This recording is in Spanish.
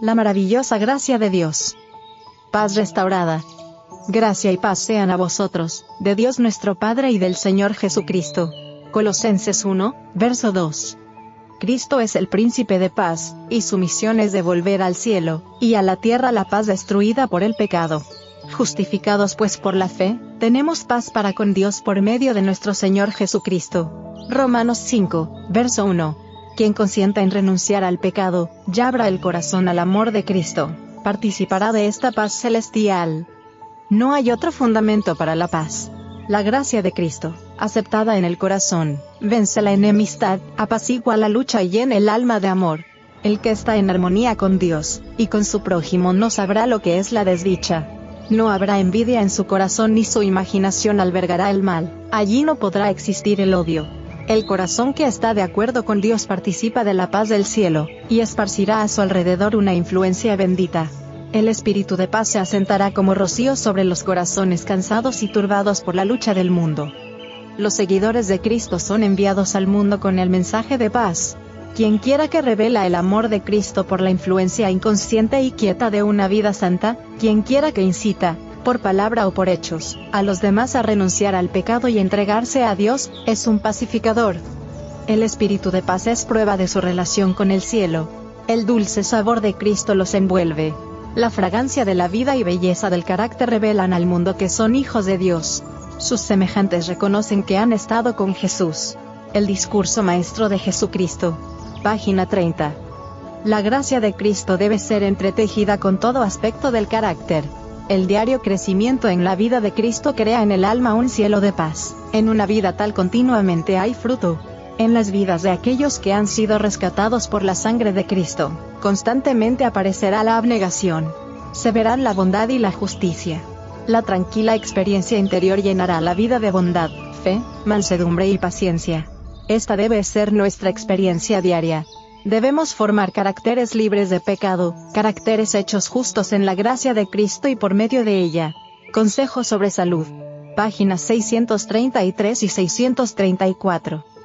La maravillosa gracia de Dios. Paz restaurada. Gracia y paz sean a vosotros, de Dios nuestro Padre y del Señor Jesucristo. Colosenses 1, verso 2. Cristo es el príncipe de paz, y su misión es devolver al cielo, y a la tierra la paz destruida por el pecado. Justificados pues por la fe, tenemos paz para con Dios por medio de nuestro Señor Jesucristo. Romanos 5, verso 1. Quien consienta en renunciar al pecado, ya abra el corazón al amor de Cristo, participará de esta paz celestial. No hay otro fundamento para la paz. La gracia de Cristo, aceptada en el corazón, vence la enemistad, apacigua la lucha y llena el alma de amor. El que está en armonía con Dios, y con su prójimo no sabrá lo que es la desdicha. No habrá envidia en su corazón ni su imaginación albergará el mal, allí no podrá existir el odio. El corazón que está de acuerdo con Dios participa de la paz del cielo, y esparcirá a su alrededor una influencia bendita. El espíritu de paz se asentará como rocío sobre los corazones cansados y turbados por la lucha del mundo. Los seguidores de Cristo son enviados al mundo con el mensaje de paz. Quien quiera que revela el amor de Cristo por la influencia inconsciente y quieta de una vida santa, quien quiera que incita, por palabra o por hechos, a los demás a renunciar al pecado y entregarse a Dios, es un pacificador. El espíritu de paz es prueba de su relación con el cielo. El dulce sabor de Cristo los envuelve. La fragancia de la vida y belleza del carácter revelan al mundo que son hijos de Dios. Sus semejantes reconocen que han estado con Jesús. El discurso maestro de Jesucristo. Página 30. La gracia de Cristo debe ser entretejida con todo aspecto del carácter. El diario crecimiento en la vida de Cristo crea en el alma un cielo de paz. En una vida tal continuamente hay fruto. En las vidas de aquellos que han sido rescatados por la sangre de Cristo, constantemente aparecerá la abnegación. Se verán la bondad y la justicia. La tranquila experiencia interior llenará la vida de bondad, fe, mansedumbre y paciencia. Esta debe ser nuestra experiencia diaria. Debemos formar caracteres libres de pecado, caracteres hechos justos en la gracia de Cristo y por medio de ella. Consejo sobre salud. Páginas 633 y 634.